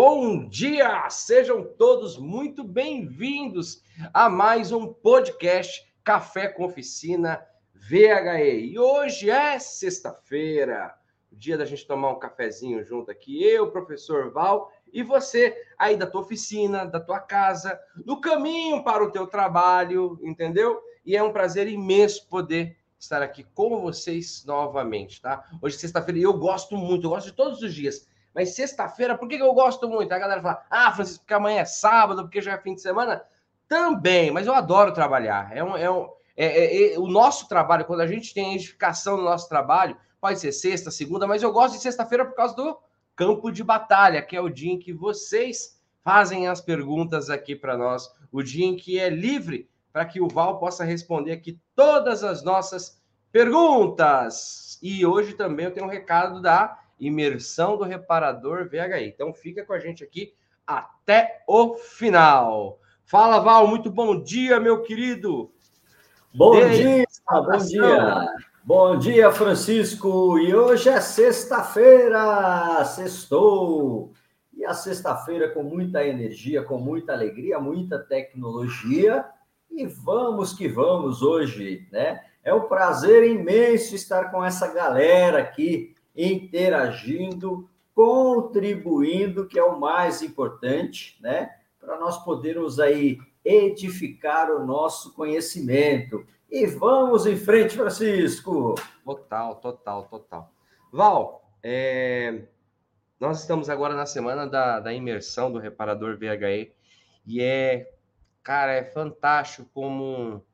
Bom dia! Sejam todos muito bem-vindos a mais um podcast Café com Oficina VHE. E hoje é sexta-feira, dia da gente tomar um cafezinho junto aqui, eu, professor Val, e você aí da tua oficina, da tua casa, no caminho para o teu trabalho, entendeu? E é um prazer imenso poder estar aqui com vocês novamente, tá? Hoje é sexta-feira e eu gosto muito, eu gosto de todos os dias mas sexta-feira, por que, eu gosto muito? A galera fala, ah, Francisco, porque amanhã é sábado, porque já é fim de semana. Também, mas eu adoro trabalhar. É um, é um, é, é, é, o nosso trabalho, quando a gente tem edificação no nosso trabalho, pode ser sexta, segunda, mas eu gosto de sexta-feira por causa do campo de batalha, que é o dia em que vocês fazem as perguntas aqui para nós, o dia em que é livre para que o Val possa responder aqui todas as nossas perguntas. E hoje também eu tenho um recado da imersão do reparador VHI. Então fica com a gente aqui até o final. Fala, Val, muito bom dia, meu querido. Bom dia, bom dia. Bom dia, Francisco. E hoje é sexta-feira, sextou. E a sexta-feira com muita energia, com muita alegria, muita tecnologia. E vamos que vamos hoje, né? É um prazer imenso estar com essa galera aqui interagindo, contribuindo, que é o mais importante, né? Para nós podermos aí edificar o nosso conhecimento. E vamos em frente, Francisco. Total, total, total. Val, é... nós estamos agora na semana da, da imersão do reparador VHE e é, cara, é fantástico como, como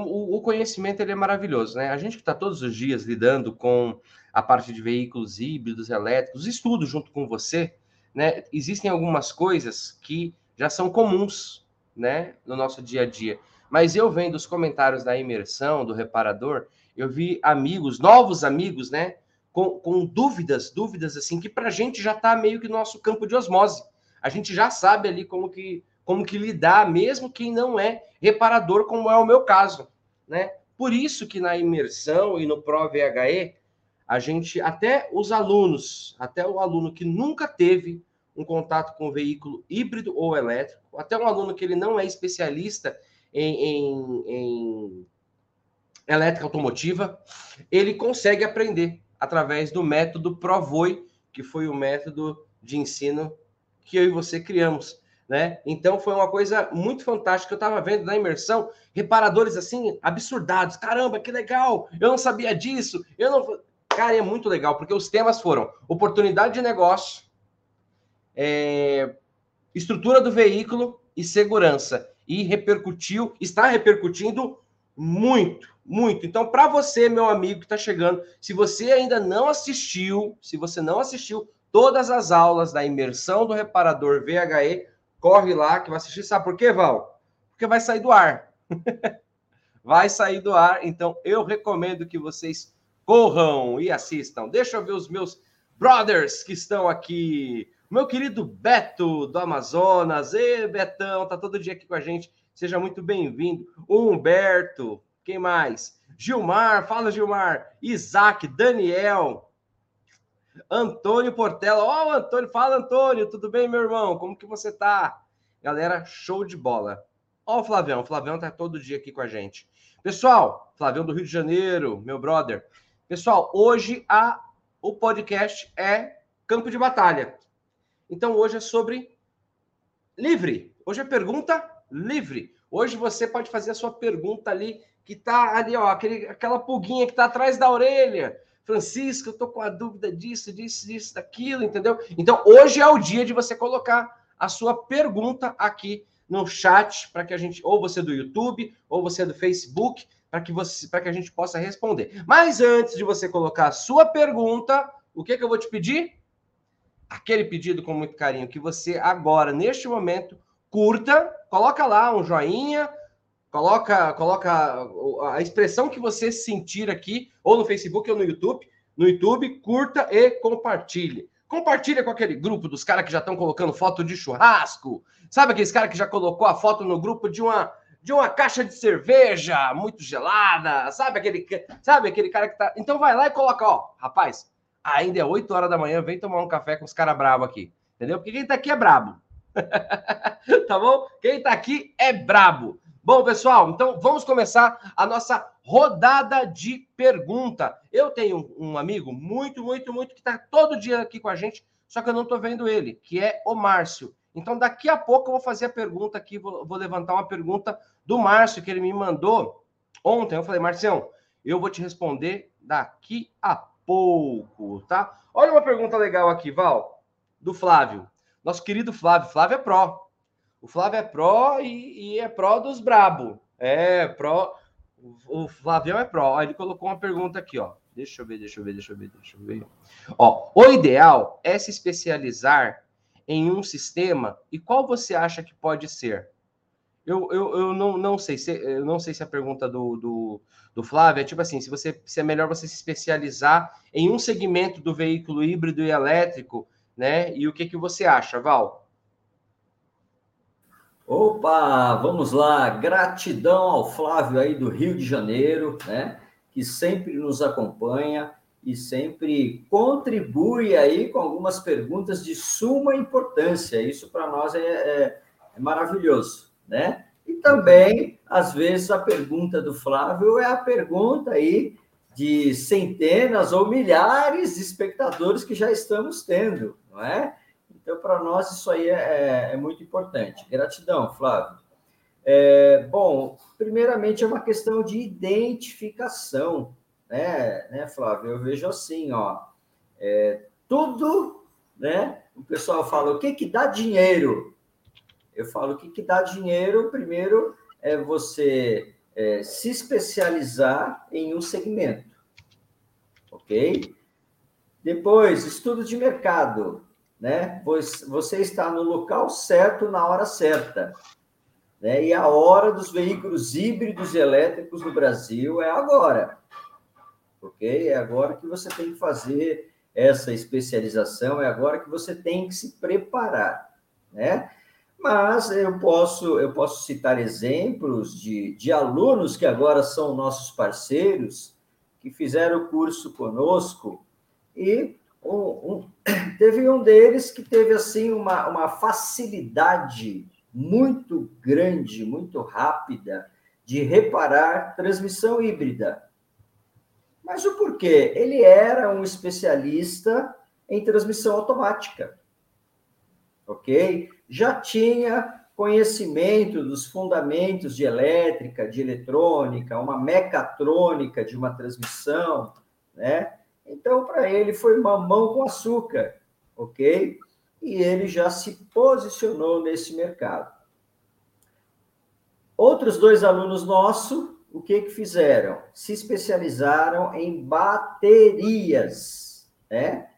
o, conhecimento ele é maravilhoso, né? A gente que está todos os dias lidando com a parte de veículos híbridos, elétricos, estudo junto com você, né? Existem algumas coisas que já são comuns, né, no nosso dia a dia. Mas eu vendo os comentários da imersão, do reparador, eu vi amigos, novos amigos, né, com, com dúvidas, dúvidas assim, que para a gente já está meio que no nosso campo de osmose. A gente já sabe ali como que, como que lidar, mesmo quem não é reparador, como é o meu caso, né? Por isso que na imersão e no Pro VHE a gente, até os alunos, até o aluno que nunca teve um contato com veículo híbrido ou elétrico, até um aluno que ele não é especialista em, em, em elétrica automotiva, ele consegue aprender através do método Provoi, que foi o método de ensino que eu e você criamos. Né? Então foi uma coisa muito fantástica. Eu estava vendo na imersão reparadores assim absurdados. Caramba, que legal! Eu não sabia disso. Eu não Cara, é muito legal, porque os temas foram oportunidade de negócio, é, estrutura do veículo e segurança. E repercutiu, está repercutindo muito, muito. Então, para você, meu amigo que está chegando, se você ainda não assistiu, se você não assistiu todas as aulas da imersão do reparador VHE, corre lá que vai assistir. Sabe por quê, Val? Porque vai sair do ar. vai sair do ar. Então, eu recomendo que vocês corram e assistam. Deixa eu ver os meus brothers que estão aqui. Meu querido Beto do Amazonas. Ê, Betão, tá todo dia aqui com a gente. Seja muito bem-vindo. Humberto, quem mais? Gilmar, fala Gilmar. Isaac, Daniel, Antônio Portela. Ó, oh, Antônio, fala Antônio, tudo bem, meu irmão? Como que você tá? Galera, show de bola. Ó, o Flavião, o Flavião tá todo dia aqui com a gente. Pessoal, Flavião do Rio de Janeiro, meu brother. Pessoal, hoje a, o podcast é campo de batalha. Então hoje é sobre livre. Hoje é pergunta livre. Hoje você pode fazer a sua pergunta ali que tá ali, ó, aquele, aquela pulguinha que tá atrás da orelha. Francisco, eu tô com a dúvida disso, disso, disso, daquilo, entendeu? Então hoje é o dia de você colocar a sua pergunta aqui no chat para que a gente, ou você do YouTube, ou você do Facebook, para que você para que a gente possa responder. Mas antes de você colocar a sua pergunta, o que, que eu vou te pedir? Aquele pedido com muito carinho que você agora neste momento curta, coloca lá um joinha, coloca coloca a expressão que você sentir aqui ou no Facebook ou no YouTube, no YouTube, curta e compartilhe. Compartilha com aquele grupo dos caras que já estão colocando foto de churrasco. Sabe aqueles caras que já colocou a foto no grupo de uma de uma caixa de cerveja muito gelada, sabe aquele, sabe aquele cara que tá. Então vai lá e coloca, ó, rapaz, ainda é 8 horas da manhã, vem tomar um café com os caras bravos aqui. entendeu? Porque quem tá aqui é brabo. tá bom? Quem tá aqui é brabo. Bom, pessoal, então vamos começar a nossa rodada de pergunta. Eu tenho um amigo muito, muito, muito que está todo dia aqui com a gente, só que eu não estou vendo ele, que é o Márcio. Então, daqui a pouco eu vou fazer a pergunta aqui, vou, vou levantar uma pergunta do Márcio, que ele me mandou ontem. Eu falei, Marcião, eu vou te responder daqui a pouco, tá? Olha uma pergunta legal aqui, Val, do Flávio. Nosso querido Flávio. Flávio é pró. O Flávio é pró e, e é pró dos brabo. É, pró. O, Flavião é pró. Ele colocou uma pergunta aqui, ó. Deixa eu ver, deixa eu ver, deixa eu ver, deixa eu ver. Ó, o ideal é se especializar em um sistema e qual você acha que pode ser? Eu, eu, eu não, não sei se eu não sei se a pergunta do, do, do Flávio é tipo assim, se você se é melhor você se especializar em um segmento do veículo híbrido e elétrico, né? E o que que você acha, Val? Opa, vamos lá. Gratidão ao Flávio aí do Rio de Janeiro, né? Que sempre nos acompanha e sempre contribui aí com algumas perguntas de suma importância. Isso para nós é, é, é, maravilhoso, né? E também, às vezes, a pergunta do Flávio é a pergunta aí de centenas ou milhares de espectadores que já estamos tendo, não é? Então, para nós, isso aí é, é, é, muito importante. Gratidão, Flávio. É, bom, primeiramente é uma questão de identificação, né, né Flávio? Eu vejo assim, ó, é, tudo, né? O pessoal fala, o que que dá dinheiro? Eu falo, o que que dá dinheiro, primeiro, é você é, se especializar em um segmento, ok? Depois, estudo de mercado né? Você está no local certo na hora certa. Né? E a hora dos veículos híbridos e elétricos no Brasil é agora. Ok? É agora que você tem que fazer essa especialização, é agora que você tem que se preparar, né? Mas eu posso, eu posso citar exemplos de, de alunos que agora são nossos parceiros, que fizeram o curso conosco e um, um, teve um deles que teve assim uma, uma facilidade muito grande, muito rápida de reparar transmissão híbrida. Mas o porquê? Ele era um especialista em transmissão automática. Ok? Já tinha conhecimento dos fundamentos de elétrica, de eletrônica, uma mecatrônica de uma transmissão, né? Então, para ele foi mamão com açúcar, ok? E ele já se posicionou nesse mercado. Outros dois alunos nossos, o que que fizeram? Se especializaram em baterias, né?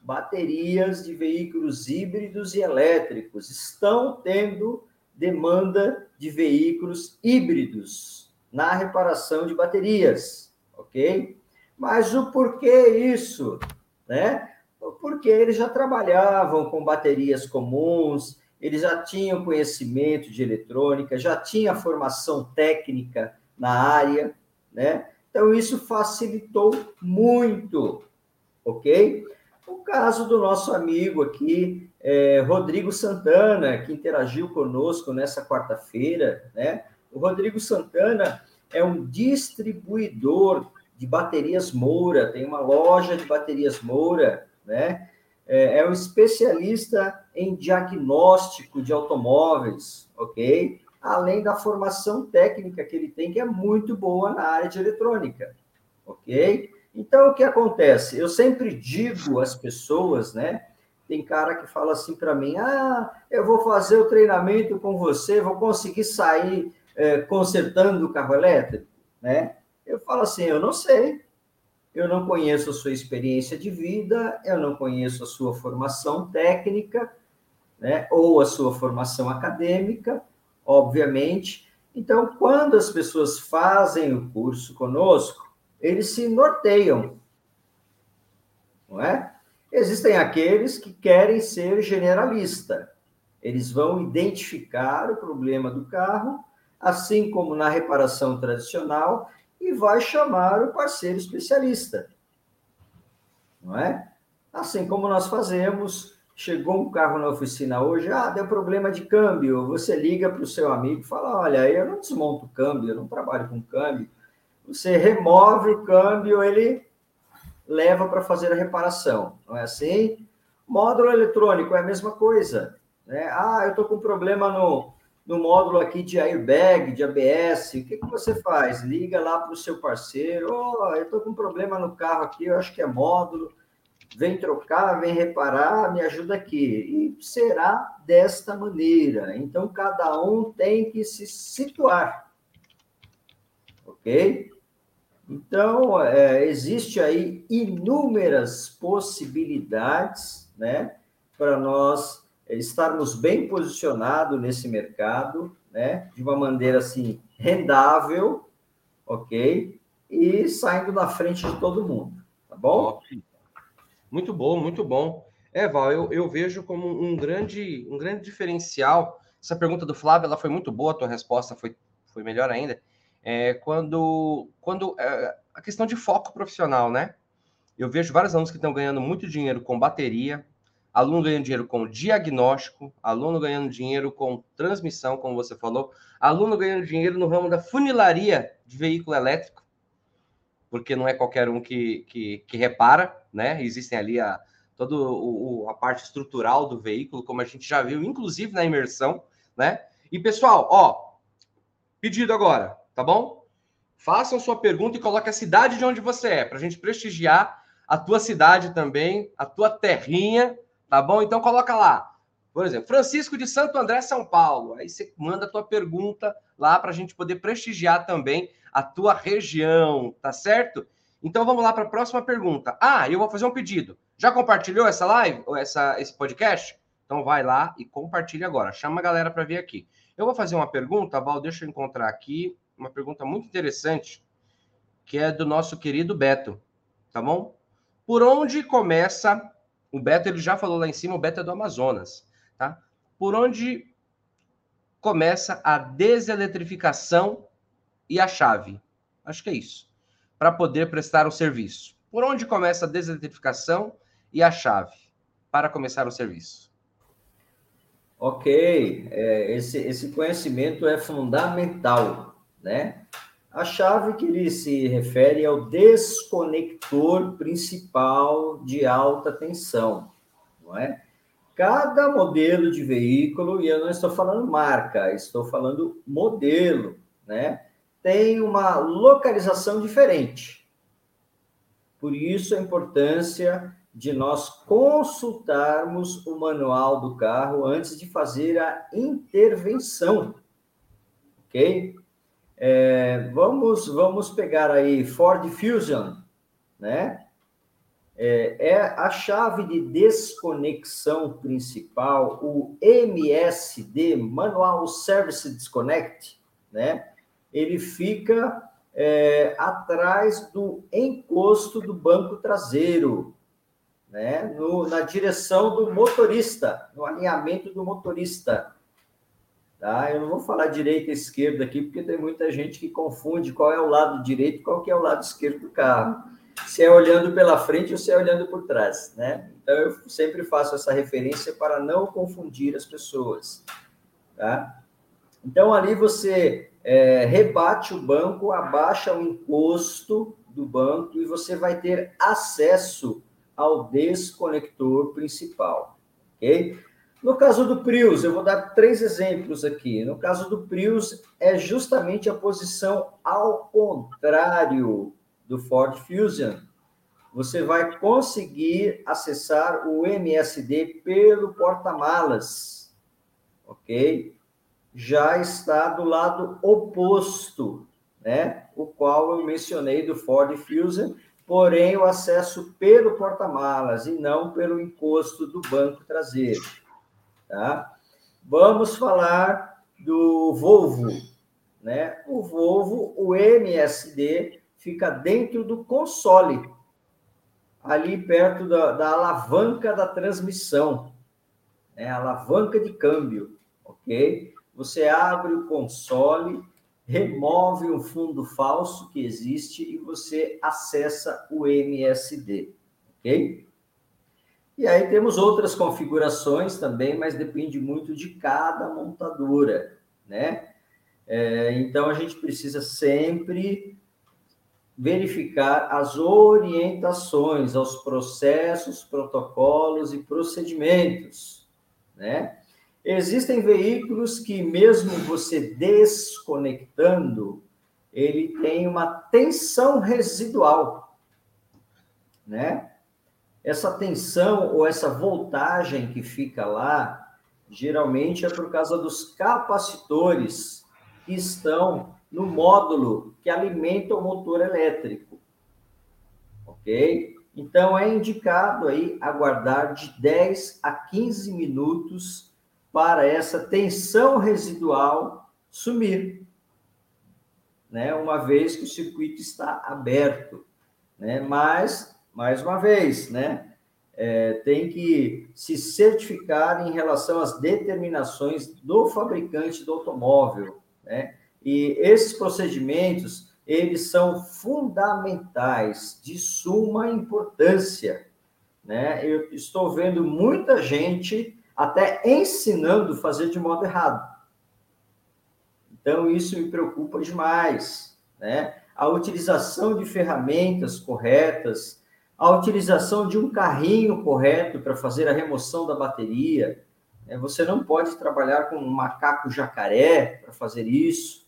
Baterias de veículos híbridos e elétricos. Estão tendo demanda de veículos híbridos na reparação de baterias, ok? Mas o porquê isso? Né? Porque eles já trabalhavam com baterias comuns, eles já tinham conhecimento de eletrônica, já tinha formação técnica na área, né? Então, isso facilitou muito, ok? O caso do nosso amigo aqui, é, Rodrigo Santana, que interagiu conosco nessa quarta-feira, né? O Rodrigo Santana é um distribuidor de baterias Moura, tem uma loja de baterias Moura, né? É, é um especialista em diagnóstico de automóveis, ok? Além da formação técnica que ele tem, que é muito boa na área de eletrônica, ok? Então, o que acontece? Eu sempre digo às pessoas, né? Tem cara que fala assim para mim: ah, eu vou fazer o treinamento com você, vou conseguir sair é, consertando o carro elétrico, né? Eu falo assim: eu não sei, eu não conheço a sua experiência de vida, eu não conheço a sua formação técnica, né, ou a sua formação acadêmica, obviamente. Então, quando as pessoas fazem o curso conosco, eles se norteiam, não é? Existem aqueles que querem ser generalista. Eles vão identificar o problema do carro, assim como na reparação tradicional, e vai chamar o parceiro especialista. Não é? Assim como nós fazemos chegou um carro na oficina hoje, ah, deu problema de câmbio. Você liga para o seu amigo e fala: Olha, eu não desmonto câmbio, eu não trabalho com câmbio. Você remove o câmbio, ele leva para fazer a reparação, não é assim? Módulo eletrônico é a mesma coisa. Né? Ah, eu estou com problema no, no módulo aqui de airbag, de ABS. O que, que você faz? Liga lá para o seu parceiro. Oh, eu estou com problema no carro aqui, eu acho que é módulo vem trocar, vem reparar, me ajuda aqui. E será desta maneira. Então, cada um tem que se situar. Ok? Então, é, existe aí inúmeras possibilidades, né, para nós estarmos bem posicionados nesse mercado, né, de uma maneira assim rendável, ok, e saindo na frente de todo mundo, tá bom? Muito bom, muito bom. É, Val, eu, eu vejo como um grande, um grande diferencial. Essa pergunta do Flávio ela foi muito boa, a tua resposta foi, foi melhor ainda. É, quando quando é, a questão de foco profissional, né? Eu vejo vários alunos que estão ganhando muito dinheiro com bateria, aluno ganhando dinheiro com diagnóstico, aluno ganhando dinheiro com transmissão, como você falou, aluno ganhando dinheiro no ramo da funilaria de veículo elétrico, porque não é qualquer um que, que, que repara, né? Existem ali a, toda o, a parte estrutural do veículo, como a gente já viu, inclusive na imersão, né? E pessoal, ó, pedido agora, tá bom? Façam sua pergunta e coloque a cidade de onde você é, para a gente prestigiar a tua cidade também, a tua terrinha, tá bom? Então coloca lá, por exemplo, Francisco de Santo André, São Paulo. Aí você manda a tua pergunta lá para a gente poder prestigiar também a tua região, tá certo? Então vamos lá para a próxima pergunta. Ah, eu vou fazer um pedido. Já compartilhou essa live ou essa, esse podcast? Então vai lá e compartilha agora. Chama a galera para vir aqui. Eu vou fazer uma pergunta, Val, deixa eu encontrar aqui uma pergunta muito interessante, que é do nosso querido Beto, tá bom? Por onde começa o Beto? Ele já falou lá em cima, o Beto é do Amazonas, tá? Por onde começa a deseletrificação e a chave? Acho que é isso para poder prestar o serviço? Por onde começa a desertificação e a chave para começar o serviço? Ok, é, esse, esse conhecimento é fundamental, né? A chave que ele se refere é o desconector principal de alta tensão, não é? Cada modelo de veículo, e eu não estou falando marca, estou falando modelo, né? tem uma localização diferente. Por isso a importância de nós consultarmos o manual do carro antes de fazer a intervenção, ok? É, vamos, vamos pegar aí Ford Fusion, né? É, é, a chave de desconexão principal, o MSD, Manual Service Disconnect, né? ele fica é, atrás do encosto do banco traseiro, né? No, na direção do motorista, no alinhamento do motorista. Tá? Eu não vou falar direita e esquerda aqui, porque tem muita gente que confunde qual é o lado direito e qual que é o lado esquerdo do carro. Se é olhando pela frente ou se é olhando por trás, né? Então, eu sempre faço essa referência para não confundir as pessoas, tá? Então, ali você é, rebate o banco, abaixa o encosto do banco e você vai ter acesso ao desconector principal, ok? No caso do Prius, eu vou dar três exemplos aqui. No caso do Prius, é justamente a posição ao contrário do Ford Fusion. Você vai conseguir acessar o MSD pelo porta-malas, ok? já está do lado oposto, né? O qual eu mencionei do Ford Fusion, porém o acesso pelo porta-malas e não pelo encosto do banco traseiro, tá? Vamos falar do Volvo, né? O Volvo, o MSD fica dentro do console, ali perto da, da alavanca da transmissão, né? Alavanca de câmbio, ok? Você abre o console, remove um fundo falso que existe e você acessa o MSD, ok? E aí temos outras configurações também, mas depende muito de cada montadora, né? É, então a gente precisa sempre verificar as orientações aos processos, protocolos e procedimentos, né? Existem veículos que mesmo você desconectando, ele tem uma tensão residual, né? Essa tensão ou essa voltagem que fica lá, geralmente é por causa dos capacitores que estão no módulo que alimenta o motor elétrico. Ok? Então, é indicado aí aguardar de 10 a 15 minutos para essa tensão residual sumir, né? Uma vez que o circuito está aberto, né? Mas, mais uma vez, né? É, tem que se certificar em relação às determinações do fabricante do automóvel, né? E esses procedimentos, eles são fundamentais, de suma importância, né? Eu estou vendo muita gente até ensinando a fazer de modo errado. Então, isso me preocupa demais, né? A utilização de ferramentas corretas, a utilização de um carrinho correto para fazer a remoção da bateria. Né? Você não pode trabalhar com um macaco jacaré para fazer isso,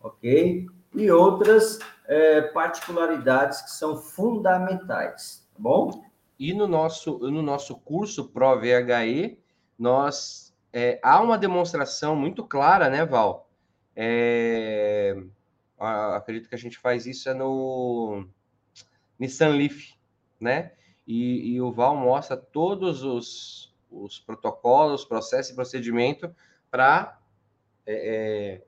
ok? E outras é, particularidades que são fundamentais, tá bom? E no nosso, no nosso curso Pro VHE, nós é, há uma demonstração muito clara, né, Val? É, acredito que a gente faz isso é no Nissan Leaf, né? E, e o Val mostra todos os, os protocolos, processos e procedimento para é,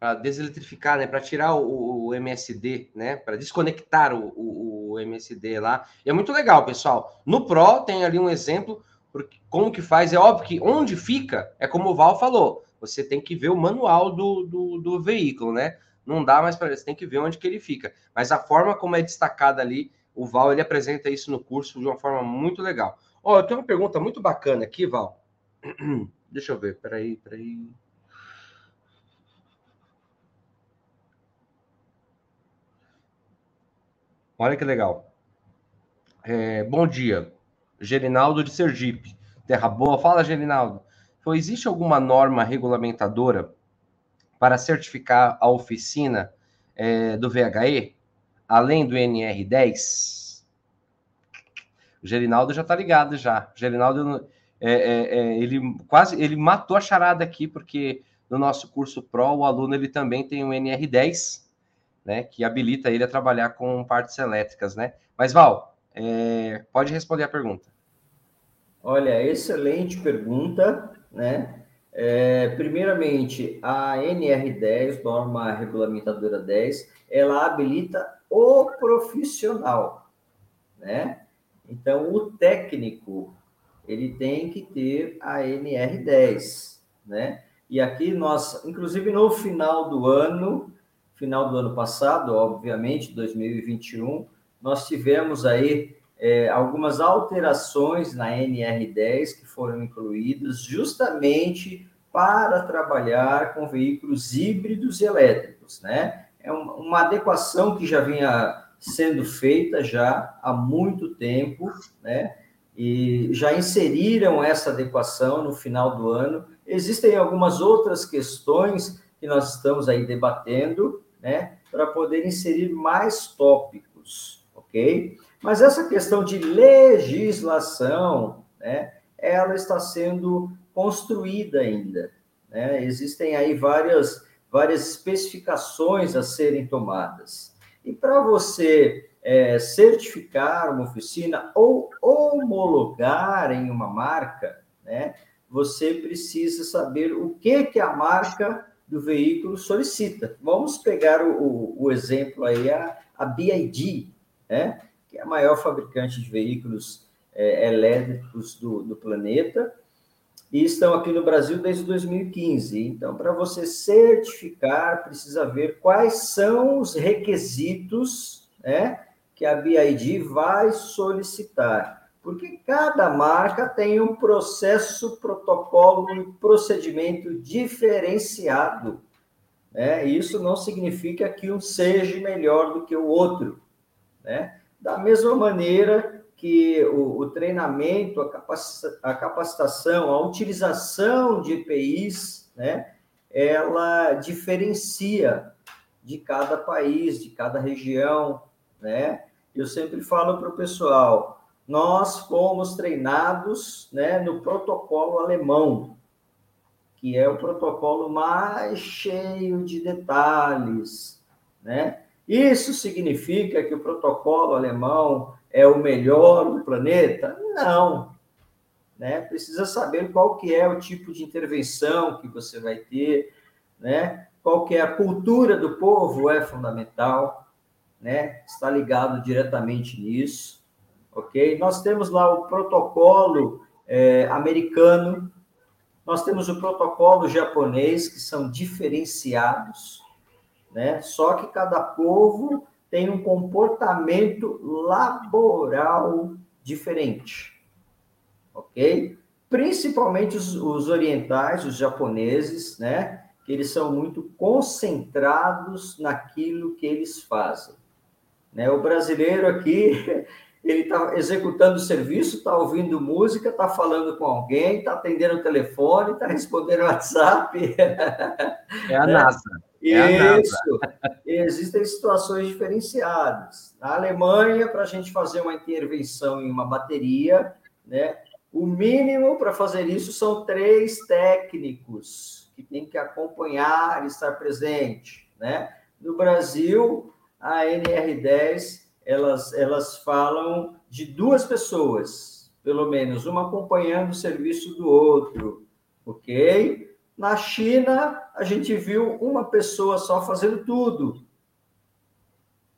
é deseletrificar, né, para tirar o, o, MSD, né, para desconectar o, o, o, MSD lá. E é muito legal, pessoal. No Pro tem ali um exemplo porque como que faz? É óbvio que onde fica é como o Val falou. Você tem que ver o manual do, do, do veículo, né? Não dá mais para você tem que ver onde que ele fica. Mas a forma como é destacada ali, o Val ele apresenta isso no curso de uma forma muito legal. Ó, oh, eu tenho uma pergunta muito bacana aqui, Val. Deixa eu ver, peraí, peraí. Olha que legal. É, bom dia. Gerinaldo de Sergipe. Terra Boa. Fala, Gerinaldo. Então, existe alguma norma regulamentadora para certificar a oficina é, do VHE, além do NR10? O Gerinaldo já está ligado já. O Gerinaldo, é, é, é, ele quase, ele matou a charada aqui, porque no nosso curso Pro, o aluno ele também tem o NR10, né, que habilita ele a trabalhar com partes elétricas, né? Mas, Val, é, pode responder a pergunta. Olha, excelente pergunta, né? É, primeiramente, a NR10, norma regulamentadora 10, ela habilita o profissional, né? Então, o técnico, ele tem que ter a NR10, né? E aqui nós, inclusive no final do ano, final do ano passado, obviamente, 2021, nós tivemos aí é, algumas alterações na NR10 que foram incluídas justamente para trabalhar com veículos híbridos e elétricos, né? É uma adequação que já vinha sendo feita já há muito tempo, né? E já inseriram essa adequação no final do ano. Existem algumas outras questões que nós estamos aí debatendo, né? Para poder inserir mais tópicos, ok? Mas essa questão de legislação, né, ela está sendo construída ainda. Né? Existem aí várias, várias especificações a serem tomadas. E para você é, certificar uma oficina ou homologar em uma marca, né, você precisa saber o que, que a marca do veículo solicita. Vamos pegar o, o exemplo aí, a, a BID, né? que é a maior fabricante de veículos é, elétricos do, do planeta, e estão aqui no Brasil desde 2015. Então, para você certificar, precisa ver quais são os requisitos né, que a BID vai solicitar. Porque cada marca tem um processo, protocolo e procedimento diferenciado. Né? Isso não significa que um seja melhor do que o outro. Né? Da mesma maneira que o, o treinamento, a, capacitação, a utilização de EPIs, né? ela diferencia de cada país, de cada região, né? Eu sempre falo para o pessoal, nós fomos treinados, né, no protocolo alemão, que é o protocolo mais cheio de detalhes, né? Isso significa que o protocolo alemão é o melhor do planeta? Não. Né? Precisa saber qual que é o tipo de intervenção que você vai ter, né? Qual que é a cultura do povo é fundamental, né? Está ligado diretamente nisso, ok? Nós temos lá o protocolo é, americano, nós temos o protocolo japonês, que são diferenciados, né? Só que cada povo tem um comportamento laboral diferente, ok? Principalmente os, os orientais, os japoneses, né? Que eles são muito concentrados naquilo que eles fazem. Né? O brasileiro aqui, ele está executando o serviço, está ouvindo música, está falando com alguém, está atendendo o telefone, está respondendo o WhatsApp. É a né? NASA. É Isso. Existem situações diferenciadas. Na Alemanha, para a gente fazer uma intervenção em uma bateria, né, o mínimo para fazer isso são três técnicos que têm que acompanhar e estar presente. Né? No Brasil, a NR10 elas, elas falam de duas pessoas, pelo menos, uma acompanhando o serviço do outro, ok? Na China, a gente viu uma pessoa só fazendo tudo.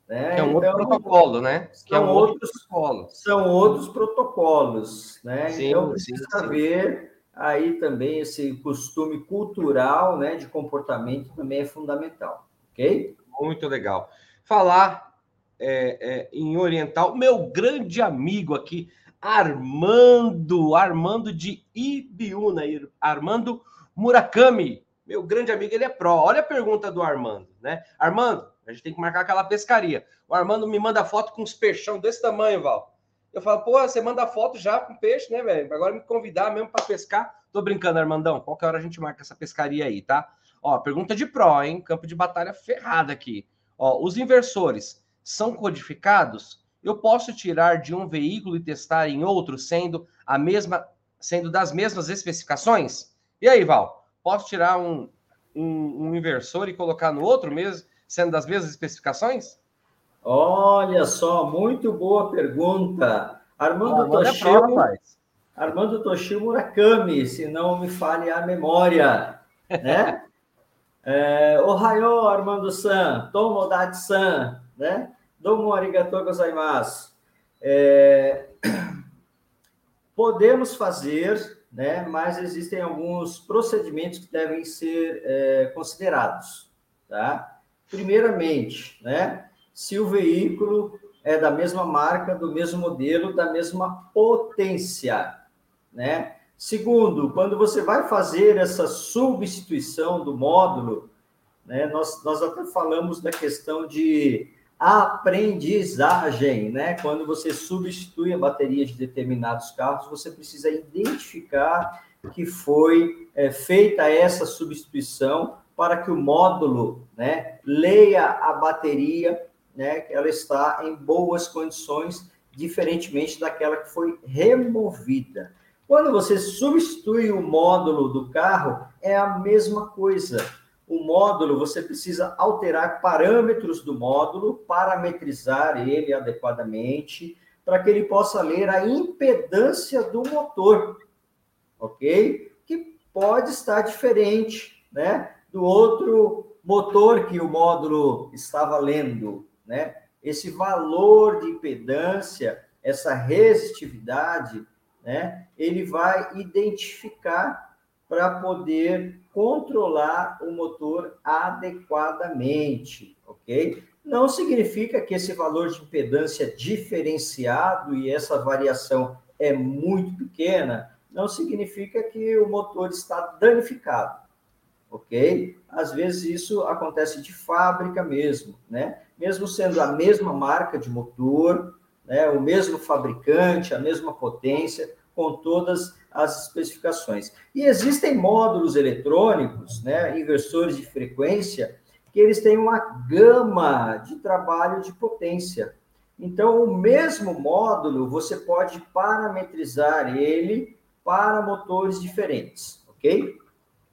Né? Que é um então, outro protocolo, né? Que é um outros, protocolo. São outros protocolos, né? Sim, então, precisa sim. ver aí também esse costume cultural, né, de comportamento também é fundamental, ok? Muito legal falar é, é, em oriental. Meu grande amigo aqui, Armando, Armando de Ibiúna, Armando Murakami. Meu grande amigo, ele é pró. Olha a pergunta do Armando, né? Armando, a gente tem que marcar aquela pescaria. O Armando me manda foto com uns peixão desse tamanho, Val. Eu falo, pô, você manda foto já com peixe, né, velho? Agora me convidar mesmo para pescar. Tô brincando, Armandão. Qualquer hora a gente marca essa pescaria aí, tá? Ó, pergunta de pró, hein? Campo de batalha ferrada aqui. Ó, os inversores são codificados? Eu posso tirar de um veículo e testar em outro, sendo a mesma, sendo das mesmas especificações? E aí, Val? Posso tirar um, um, um inversor e colocar no outro mesmo, sendo das mesmas especificações? Olha só, muito boa pergunta. Armando oh, Toshio, Armando Toshio Murakami, se não me falhe a memória, né? É, Ohayou, Armando-san, Tomodate-san, né? Domo arigatou gozaimasu. É, podemos fazer, né? Mas existem alguns procedimentos que devem ser é, considerados, tá? Primeiramente, né? Se o veículo é da mesma marca, do mesmo modelo, da mesma potência, né? Segundo, quando você vai fazer essa substituição do módulo, né, nós, nós até falamos da questão de aprendizagem, né? Quando você substitui a bateria de determinados carros, você precisa identificar que foi é, feita essa substituição para que o módulo, né, leia a bateria, né, que ela está em boas condições, diferentemente daquela que foi removida. Quando você substitui o módulo do carro, é a mesma coisa. O módulo, você precisa alterar parâmetros do módulo, parametrizar ele adequadamente, para que ele possa ler a impedância do motor, ok? Que pode estar diferente, né? Do outro motor que o módulo estava lendo, né? Esse valor de impedância, essa resistividade, né? Ele vai identificar para poder controlar o motor adequadamente, ok? Não significa que esse valor de impedância diferenciado e essa variação é muito pequena, não significa que o motor está danificado, ok? Às vezes isso acontece de fábrica mesmo, né? Mesmo sendo a mesma marca de motor, né, o mesmo fabricante, a mesma potência, com todas as especificações. E existem módulos eletrônicos, né, inversores de frequência, que eles têm uma gama de trabalho de potência. Então, o mesmo módulo, você pode parametrizar ele para motores diferentes, ok?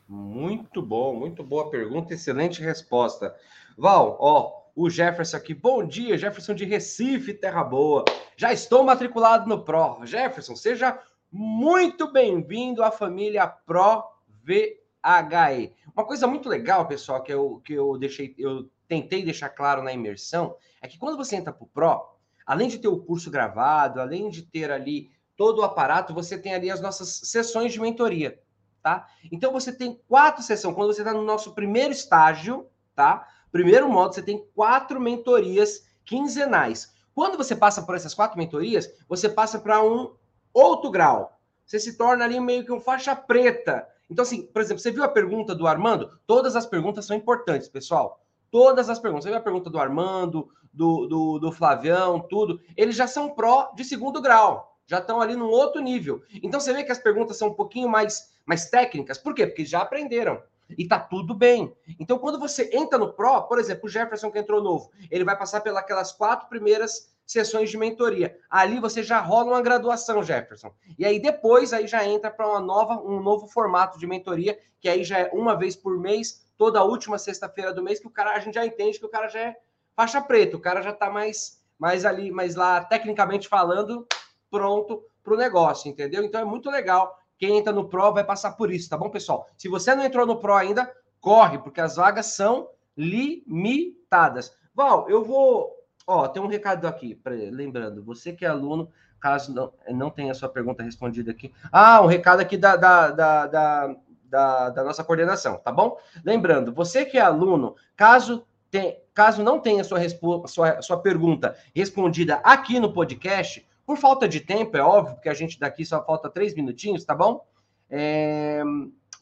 Muito bom, muito boa pergunta, excelente resposta. Val, ó, o Jefferson aqui, bom dia, Jefferson de Recife, Terra Boa. Já estou matriculado no Pro. Jefferson, seja muito bem-vindo à família Pro VHE. Uma coisa muito legal, pessoal, que eu, que eu deixei, eu tentei deixar claro na imersão, é que quando você entra para o Pro, além de ter o curso gravado, além de ter ali todo o aparato, você tem ali as nossas sessões de mentoria, tá? Então você tem quatro sessões. Quando você está no nosso primeiro estágio, tá? Primeiro modo, você tem quatro mentorias quinzenais. Quando você passa por essas quatro mentorias, você passa para um outro grau. Você se torna ali meio que um faixa preta. Então, assim, por exemplo, você viu a pergunta do Armando? Todas as perguntas são importantes, pessoal. Todas as perguntas. Você viu a pergunta do Armando, do, do, do Flavião, tudo. Eles já são pró de segundo grau. Já estão ali num outro nível. Então, você vê que as perguntas são um pouquinho mais, mais técnicas. Por quê? Porque já aprenderam. E tá tudo bem. Então, quando você entra no Pro, por exemplo, o Jefferson que entrou novo, ele vai passar pelas quatro primeiras sessões de mentoria. Ali você já rola uma graduação, Jefferson. E aí depois aí já entra para uma nova, um novo formato de mentoria, que aí já é uma vez por mês, toda última sexta-feira do mês, que o cara a gente já entende que o cara já é faixa preta, o cara já está mais, mais ali, mais lá, tecnicamente falando, pronto para o negócio, entendeu? Então é muito legal. Quem entra no Pro vai passar por isso, tá bom, pessoal? Se você não entrou no Pro ainda, corre, porque as vagas são limitadas. Val, eu vou. Ó, tem um recado aqui, pra... lembrando, você que é aluno, caso não, não tenha sua pergunta respondida aqui. Ah, um recado aqui da, da, da, da, da, da nossa coordenação, tá bom? Lembrando, você que é aluno, caso tem, caso não tenha sua, sua, sua pergunta respondida aqui no podcast, por falta de tempo, é óbvio, porque a gente daqui só falta três minutinhos, tá bom? É,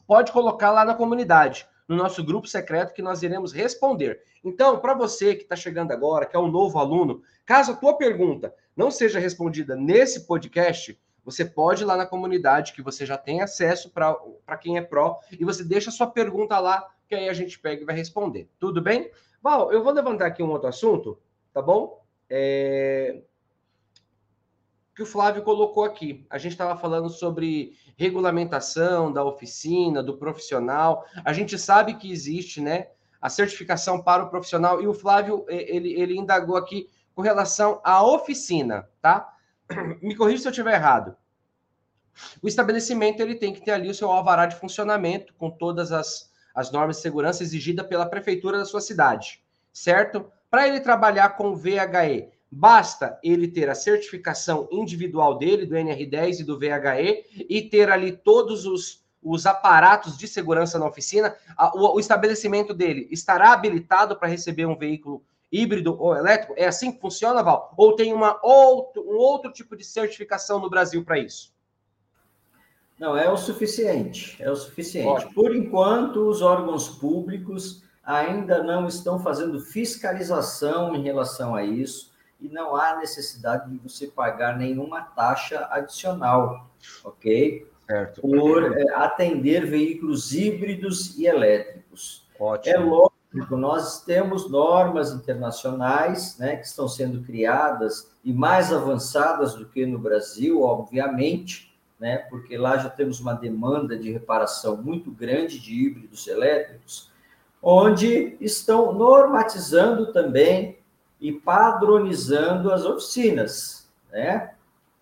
pode colocar lá na comunidade, no nosso grupo secreto, que nós iremos responder. Então, para você que está chegando agora, que é um novo aluno, caso a tua pergunta não seja respondida nesse podcast, você pode ir lá na comunidade, que você já tem acesso para quem é pró, e você deixa a sua pergunta lá, que aí a gente pega e vai responder. Tudo bem? Val, eu vou levantar aqui um outro assunto, tá bom? É que o Flávio colocou aqui. A gente estava falando sobre regulamentação da oficina, do profissional. A gente sabe que existe, né, a certificação para o profissional e o Flávio ele, ele indagou aqui com relação à oficina, tá? Me corrija se eu estiver errado. O estabelecimento ele tem que ter ali o seu alvará de funcionamento com todas as, as normas de segurança exigidas pela prefeitura da sua cidade, certo? Para ele trabalhar com VHE, Basta ele ter a certificação individual dele, do NR10 e do VHE, e ter ali todos os, os aparatos de segurança na oficina. O, o estabelecimento dele estará habilitado para receber um veículo híbrido ou elétrico? É assim que funciona, Val? Ou tem uma outro, um outro tipo de certificação no Brasil para isso? Não, é o suficiente. É o suficiente. Ótimo. Por enquanto, os órgãos públicos ainda não estão fazendo fiscalização em relação a isso e não há necessidade de você pagar nenhuma taxa adicional, ok? Certo. Por é, atender veículos híbridos e elétricos. Ótimo. É lógico, nós temos normas internacionais né, que estão sendo criadas e mais avançadas do que no Brasil, obviamente, né, porque lá já temos uma demanda de reparação muito grande de híbridos elétricos, onde estão normatizando também e padronizando as oficinas, né?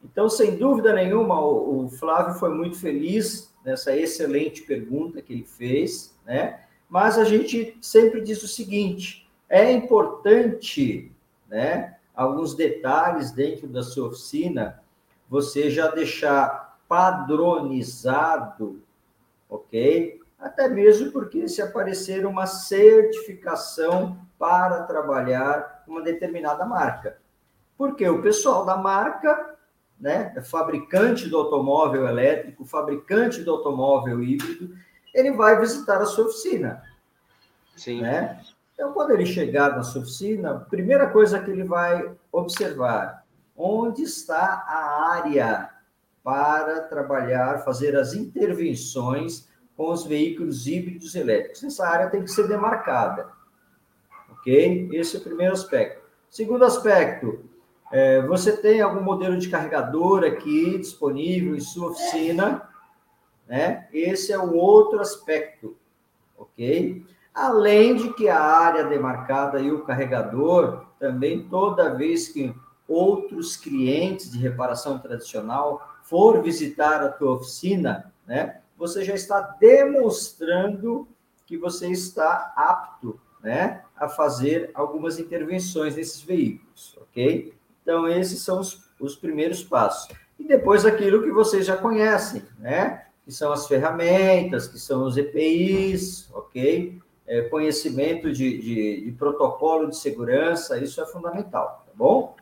Então, sem dúvida nenhuma, o, Flávio foi muito feliz nessa excelente pergunta que ele fez, né? Mas a gente sempre diz o seguinte: é importante, né? Alguns detalhes dentro da sua oficina, você já deixar padronizado, ok? Até mesmo porque se aparecer uma certificação para trabalhar uma determinada marca. Porque o pessoal da marca né, é fabricante do automóvel elétrico, fabricante do automóvel híbrido, ele vai visitar a sua oficina. Sim. Né? Então, quando ele chegar na sua oficina, a primeira coisa que ele vai observar, onde está a área para trabalhar, fazer as intervenções com os veículos híbridos elétricos. Essa área tem que ser demarcada. Ok? Esse é o primeiro aspecto. Segundo aspecto, é, você tem algum modelo de carregador aqui disponível em sua oficina? Né? Esse é um outro aspecto. Ok? Além de que a área demarcada e o carregador, também toda vez que outros clientes de reparação tradicional for visitar a tua oficina, né, você já está demonstrando que você está apto, né, a fazer algumas intervenções nesses veículos, ok? Então esses são os, os primeiros passos. E depois aquilo que vocês já conhecem, né, que são as ferramentas, que são os EPIs, ok? É, conhecimento de, de, de protocolo de segurança, isso é fundamental, tá bom?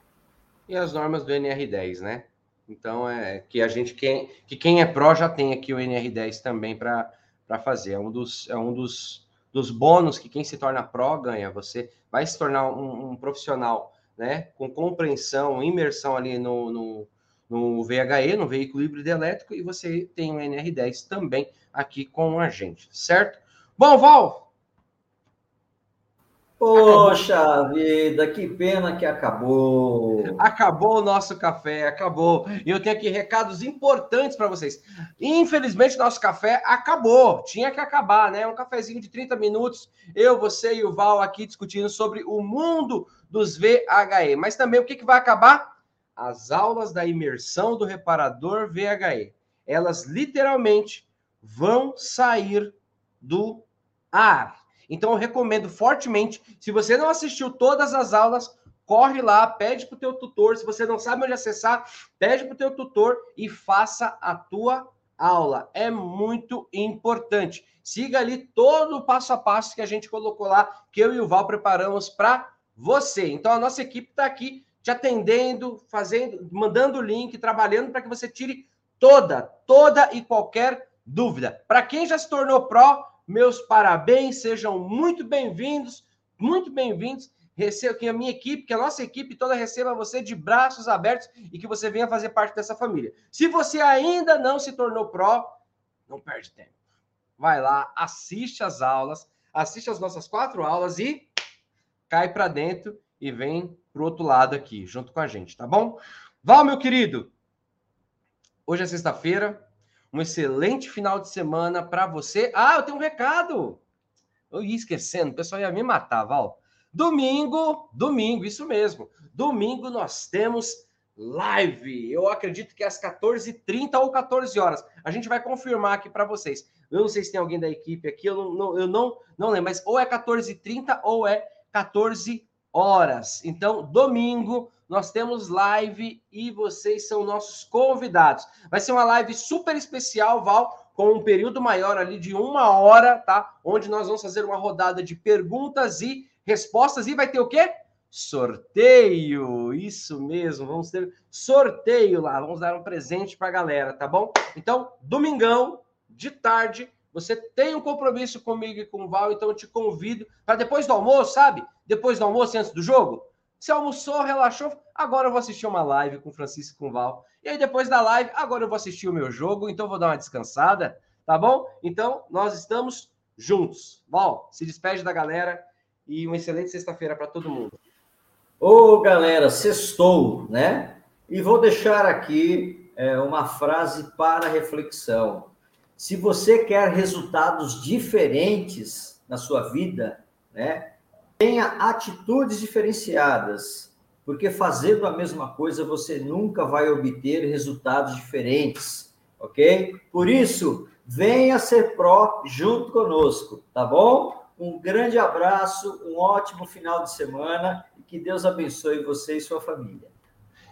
E as normas do NR10, né? Então, é que a gente, quem, que quem é pró já tem aqui o NR10 também para fazer. É um, dos, é um dos, dos bônus que quem se torna pró ganha. Você vai se tornar um, um profissional né, com compreensão, imersão ali no, no, no VHE, no veículo híbrido elétrico, e você tem o NR10 também aqui com a gente, certo? Bom, Val, Poxa acabou. vida, que pena que acabou. Acabou o nosso café, acabou. E eu tenho aqui recados importantes para vocês. Infelizmente, nosso café acabou. Tinha que acabar, né? Um cafezinho de 30 minutos. Eu, você e o Val aqui discutindo sobre o mundo dos VHE. Mas também o que, que vai acabar? As aulas da imersão do reparador VHE. Elas literalmente vão sair do ar. Então eu recomendo fortemente, se você não assistiu todas as aulas, corre lá, pede para o teu tutor, se você não sabe onde acessar, pede para o teu tutor e faça a tua aula. É muito importante. Siga ali todo o passo a passo que a gente colocou lá, que eu e o Val preparamos para você. Então a nossa equipe está aqui te atendendo, fazendo, mandando o link, trabalhando para que você tire toda, toda e qualquer dúvida. Para quem já se tornou pró, meus parabéns, sejam muito bem-vindos, muito bem-vindos. Receba que a minha equipe, que a nossa equipe toda receba você de braços abertos e que você venha fazer parte dessa família. Se você ainda não se tornou pró, não perde tempo. Vai lá, assiste as aulas, assiste as nossas quatro aulas e cai para dentro e vem pro outro lado aqui, junto com a gente, tá bom? Val, meu querido. Hoje é sexta-feira, um excelente final de semana para você. Ah, eu tenho um recado. Eu ia esquecendo, o pessoal ia me matar, Val. Domingo, domingo, isso mesmo. Domingo nós temos live. Eu acredito que às 14h30 ou 14 horas. A gente vai confirmar aqui para vocês. Eu não sei se tem alguém da equipe aqui, eu não, não eu não, não lembro, mas ou é 14h30 ou é 14 horas. Então, domingo, nós temos live e vocês são nossos convidados. Vai ser uma live super especial, Val, com um período maior ali de uma hora, tá? Onde nós vamos fazer uma rodada de perguntas e respostas e vai ter o quê? Sorteio, isso mesmo, vamos ter sorteio lá, vamos dar um presente para a galera, tá bom? Então, domingão, de tarde, você tem um compromisso comigo e com o Val, então eu te convido para depois do almoço, sabe? Depois do almoço, antes do jogo, você almoçou, relaxou, agora eu vou assistir uma live com Francisco e com o Val. E aí, depois da live, agora eu vou assistir o meu jogo, então vou dar uma descansada, tá bom? Então, nós estamos juntos. Val, se despede da galera e uma excelente sexta-feira para todo mundo. Ô, galera, sextou, né? E vou deixar aqui é, uma frase para reflexão. Se você quer resultados diferentes na sua vida, né? Tenha atitudes diferenciadas, porque fazendo a mesma coisa você nunca vai obter resultados diferentes, ok? Por isso, venha ser pró junto conosco, tá bom? Um grande abraço, um ótimo final de semana e que Deus abençoe você e sua família.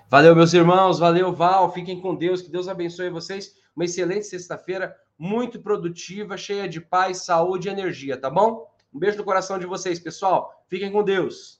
Valeu, meus irmãos, valeu, Val, fiquem com Deus, que Deus abençoe vocês. Uma excelente sexta-feira, muito produtiva, cheia de paz, saúde e energia, tá bom? Um beijo no coração de vocês, pessoal. Fiquem com Deus.